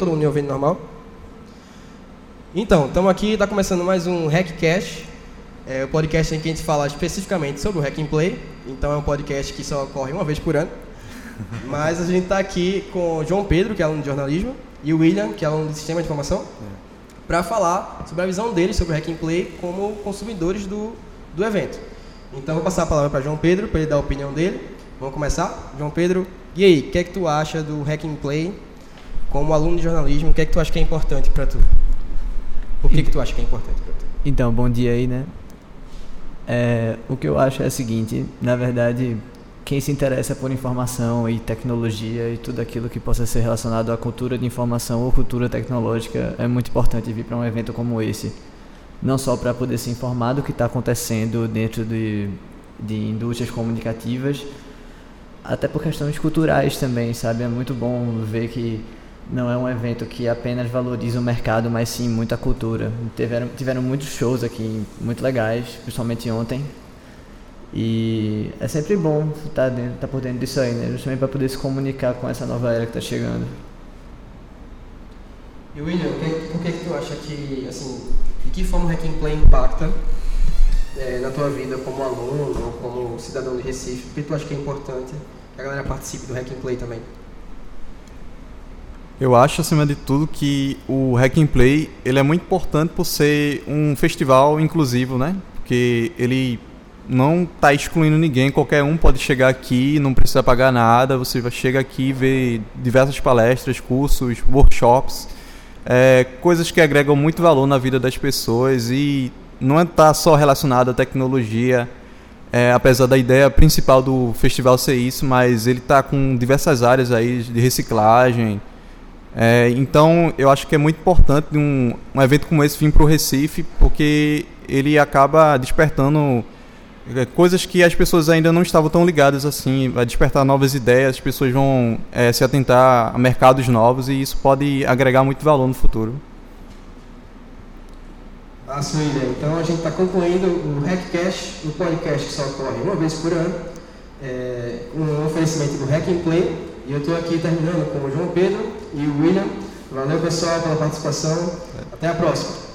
todo mundo me ouvindo normal? Então, estamos aqui, está começando mais um Hackcast, é o podcast em que a gente fala especificamente sobre o Hack and Play. Então é um podcast que só ocorre uma vez por ano. Mas a gente está aqui com o João Pedro, que é aluno de jornalismo, e o William, que é aluno de sistema de informação, para falar sobre a visão deles sobre o Hack and Play como consumidores do, do evento. Então vou passar a palavra para João Pedro, para ele dar a opinião dele. Vamos começar? João Pedro, e aí, o que é que tu acha do Hack and Play como aluno de jornalismo? O que é que tu acha que é importante para tu? Por que, que tu acha que é importante para tu? Então, bom dia aí, né? É, o que eu acho é o seguinte, na verdade, quem se interessa por informação e tecnologia e tudo aquilo que possa ser relacionado à cultura de informação ou cultura tecnológica é muito importante vir para um evento como esse. Não só para poder se informar do que está acontecendo dentro de, de indústrias comunicativas, até por questões culturais também, sabe? É muito bom ver que não é um evento que apenas valoriza o mercado, mas sim muita cultura. Tiveram, tiveram muitos shows aqui, muito legais, principalmente ontem. E é sempre bom estar, dentro, estar por dentro disso aí, né? Justamente para poder se comunicar com essa nova era que está chegando. E William, por que, que tu acha que, assim, de que forma o Hack and Play impacta é, na tua vida como aluno ou como cidadão de Recife? Por que tu acha que é importante que a galera participe do Hack and Play também? Eu acho, acima de tudo, que o Hack and Play ele é muito importante por ser um festival inclusivo, né? Porque ele não está excluindo ninguém, qualquer um pode chegar aqui, não precisa pagar nada, você chega aqui e vê diversas palestras, cursos, workshops, é, coisas que agregam muito valor na vida das pessoas e não está é só relacionado à tecnologia, é, apesar da ideia principal do festival ser isso, mas ele está com diversas áreas aí de reciclagem, é, então, eu acho que é muito importante um, um evento como esse vir para o Recife, porque ele acaba despertando é, coisas que as pessoas ainda não estavam tão ligadas assim, vai despertar novas ideias, as pessoas vão é, se atentar a mercados novos e isso pode agregar muito valor no futuro. Ah, sim, Então a gente está concluindo o Hackcast, o podcast que só ocorre uma vez por ano, é, um oferecimento do Hack and Play. E eu estou aqui terminando com o João Pedro e o William. Valeu, pessoal, pela participação. Até a próxima.